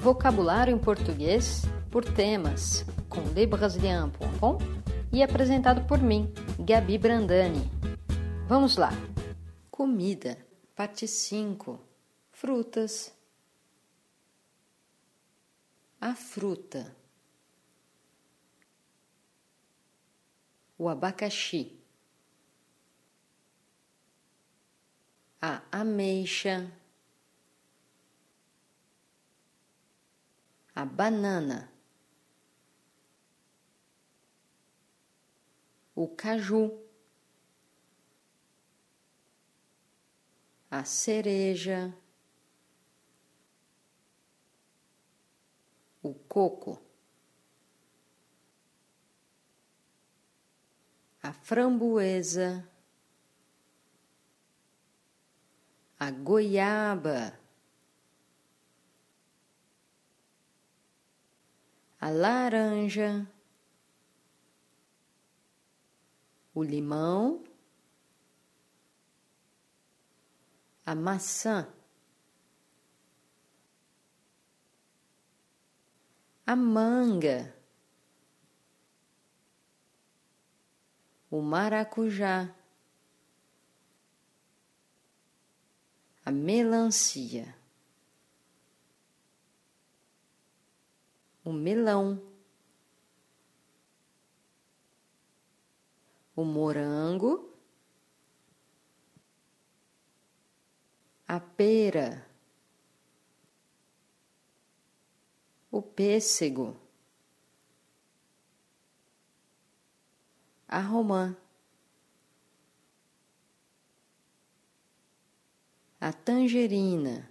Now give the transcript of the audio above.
Vocabulário em português por temas com lebrasilian.com e apresentado por mim, Gabi Brandani. Vamos lá. Comida, parte 5. Frutas. A fruta. O abacaxi. A ameixa. A banana. O caju. A cereja. o coco, a framboesa, a goiaba, a laranja, o limão, a maçã. a manga, o maracujá, a melancia, o melão, o morango, a pera. o pêssego, a romã, a tangerina,